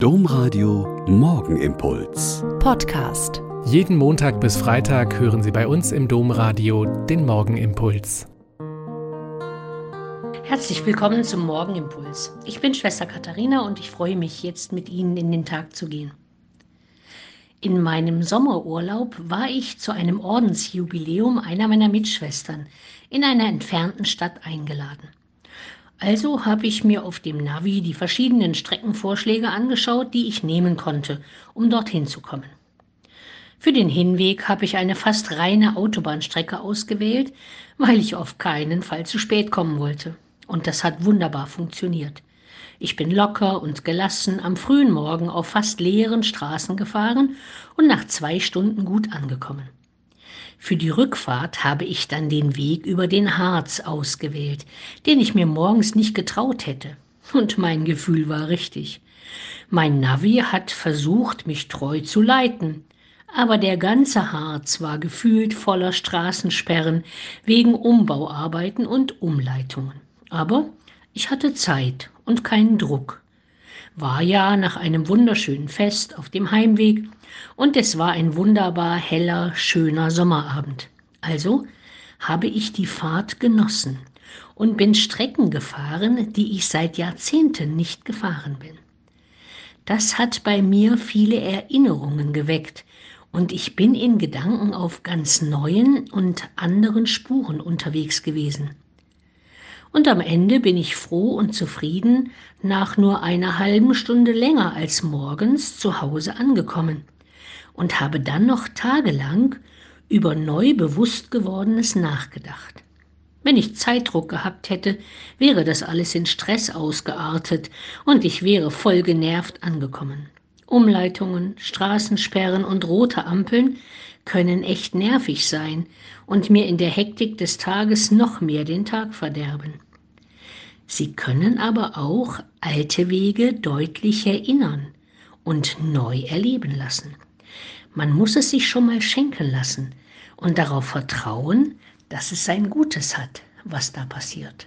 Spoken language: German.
Domradio Morgenimpuls. Podcast. Jeden Montag bis Freitag hören Sie bei uns im Domradio den Morgenimpuls. Herzlich willkommen zum Morgenimpuls. Ich bin Schwester Katharina und ich freue mich jetzt mit Ihnen in den Tag zu gehen. In meinem Sommerurlaub war ich zu einem Ordensjubiläum einer meiner Mitschwestern in einer entfernten Stadt eingeladen. Also habe ich mir auf dem Navi die verschiedenen Streckenvorschläge angeschaut, die ich nehmen konnte, um dorthin zu kommen. Für den Hinweg habe ich eine fast reine Autobahnstrecke ausgewählt, weil ich auf keinen Fall zu spät kommen wollte. Und das hat wunderbar funktioniert. Ich bin locker und gelassen am frühen Morgen auf fast leeren Straßen gefahren und nach zwei Stunden gut angekommen. Für die Rückfahrt habe ich dann den Weg über den Harz ausgewählt, den ich mir morgens nicht getraut hätte. Und mein Gefühl war richtig. Mein Navi hat versucht, mich treu zu leiten. Aber der ganze Harz war gefühlt voller Straßensperren wegen Umbauarbeiten und Umleitungen. Aber ich hatte Zeit und keinen Druck war ja nach einem wunderschönen Fest auf dem Heimweg und es war ein wunderbar heller, schöner Sommerabend. Also habe ich die Fahrt genossen und bin Strecken gefahren, die ich seit Jahrzehnten nicht gefahren bin. Das hat bei mir viele Erinnerungen geweckt und ich bin in Gedanken auf ganz neuen und anderen Spuren unterwegs gewesen. Und am Ende bin ich froh und zufrieden nach nur einer halben Stunde länger als morgens zu Hause angekommen und habe dann noch tagelang über neu bewusst gewordenes nachgedacht. Wenn ich Zeitdruck gehabt hätte, wäre das alles in Stress ausgeartet und ich wäre voll genervt angekommen. Umleitungen, Straßensperren und rote Ampeln können echt nervig sein und mir in der Hektik des Tages noch mehr den Tag verderben. Sie können aber auch alte Wege deutlich erinnern und neu erleben lassen. Man muss es sich schon mal schenken lassen und darauf vertrauen, dass es sein Gutes hat, was da passiert.